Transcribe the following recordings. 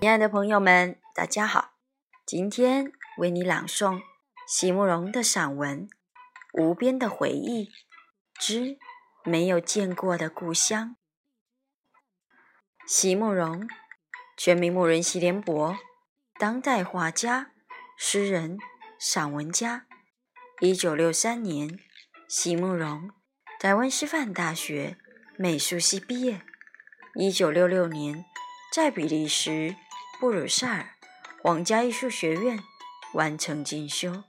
亲爱的朋友们，大家好！今天为你朗诵席慕容的散文《无边的回忆之没有见过的故乡》。席慕容，全名慕人席联博，当代画家、诗人、散文家。一九六三年，席慕容台湾师范大学美术系毕业。一九六六年，在比利时。布鲁塞尔皇家艺术学院完成进修，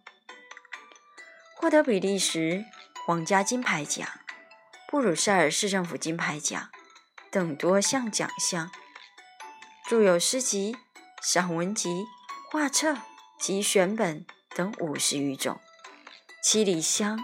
获得比利时皇家金牌奖、布鲁塞尔市政府金牌奖等多项奖项。著有诗集、散文集、画册及选本等五十余种，《七里香》《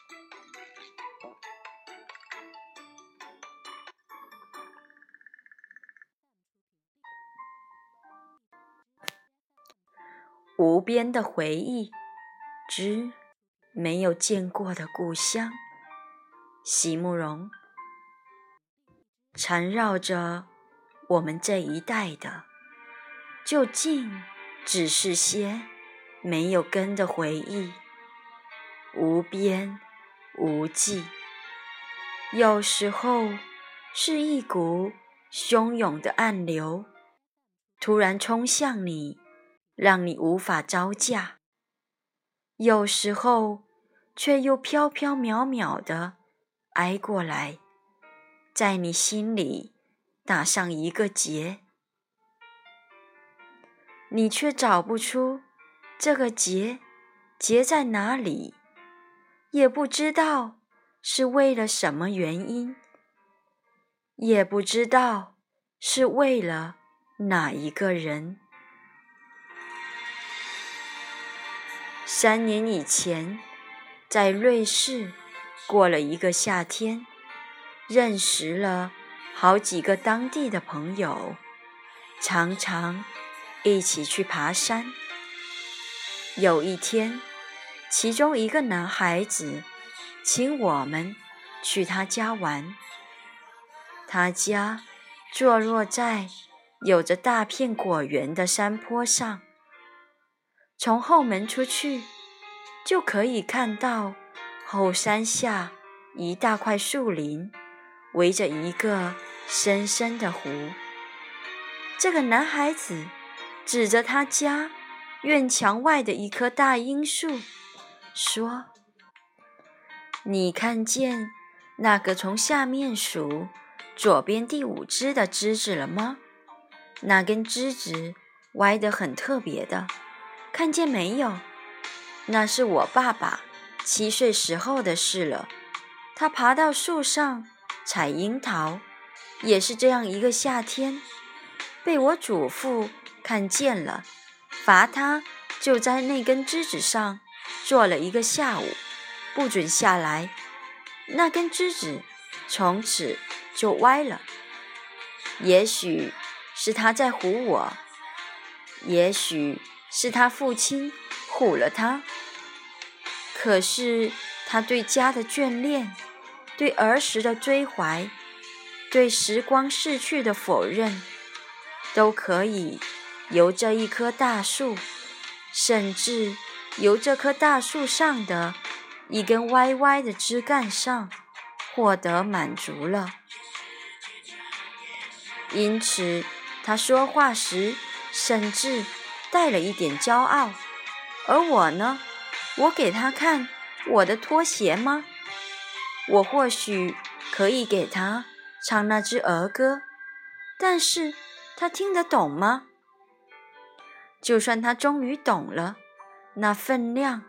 无边的回忆之没有见过的故乡，席慕容。缠绕着我们这一代的，究竟只是些没有根的回忆，无边无际。有时候是一股汹涌的暗流，突然冲向你。让你无法招架，有时候却又飘飘渺渺的挨过来，在你心里打上一个结，你却找不出这个结结在哪里，也不知道是为了什么原因，也不知道是为了哪一个人。三年以前，在瑞士过了一个夏天，认识了好几个当地的朋友，常常一起去爬山。有一天，其中一个男孩子请我们去他家玩。他家坐落在有着大片果园的山坡上。从后门出去，就可以看到后山下一大块树林，围着一个深深的湖。这个男孩子指着他家院墙外的一棵大樱树，说：“你看见那个从下面数左边第五枝的枝子了吗？那根枝子歪得很特别的。”看见没有？那是我爸爸七岁时候的事了。他爬到树上采樱桃，也是这样一个夏天，被我祖父看见了，罚他就在那根枝子上坐了一个下午，不准下来。那根枝子从此就歪了。也许是他在唬我，也许。是他父亲唬了他，可是他对家的眷恋，对儿时的追怀，对时光逝去的否认，都可以由这一棵大树，甚至由这棵大树上的一根歪歪的枝干上获得满足了。因此，他说话时，甚至。带了一点骄傲，而我呢？我给他看我的拖鞋吗？我或许可以给他唱那支儿歌，但是他听得懂吗？就算他终于懂了，那分量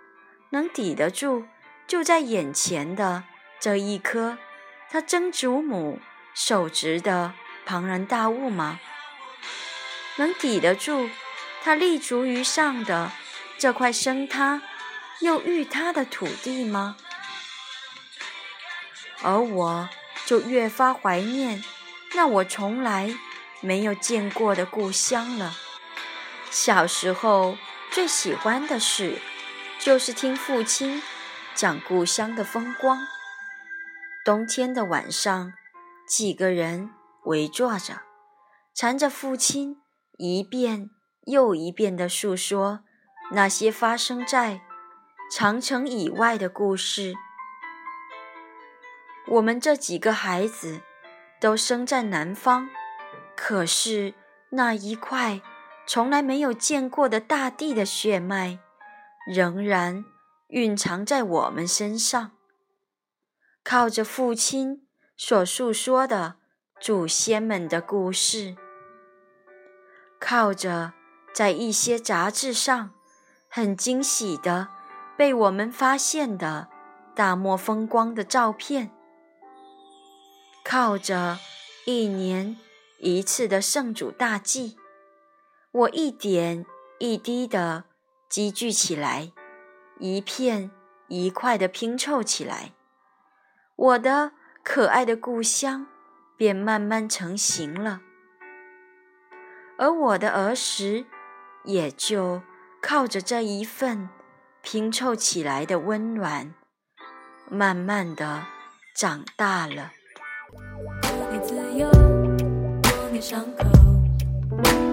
能抵得住就在眼前的这一颗他曾祖母手执的庞然大物吗？能抵得住他立足于上的这块生他又遇他的土地吗？而我就越发怀念那我从来没有见过的故乡了。小时候最喜欢的事，就是听父亲讲故乡的风光。冬天的晚上，几个人围坐着，缠着父亲一遍又一遍地述说那些发生在长城以外的故事。我们这几个孩子都生在南方，可是那一块从来没有见过的大地的血脉，仍然蕴藏在我们身上。靠着父亲所述说的祖先们的故事，靠着在一些杂志上很惊喜的被我们发现的大漠风光的照片。靠着一年一次的圣主大祭，我一点一滴的积聚起来，一片一块的拼凑起来，我的可爱的故乡便慢慢成型了，而我的儿时也就靠着这一份拼凑起来的温暖，慢慢的长大了。伤口。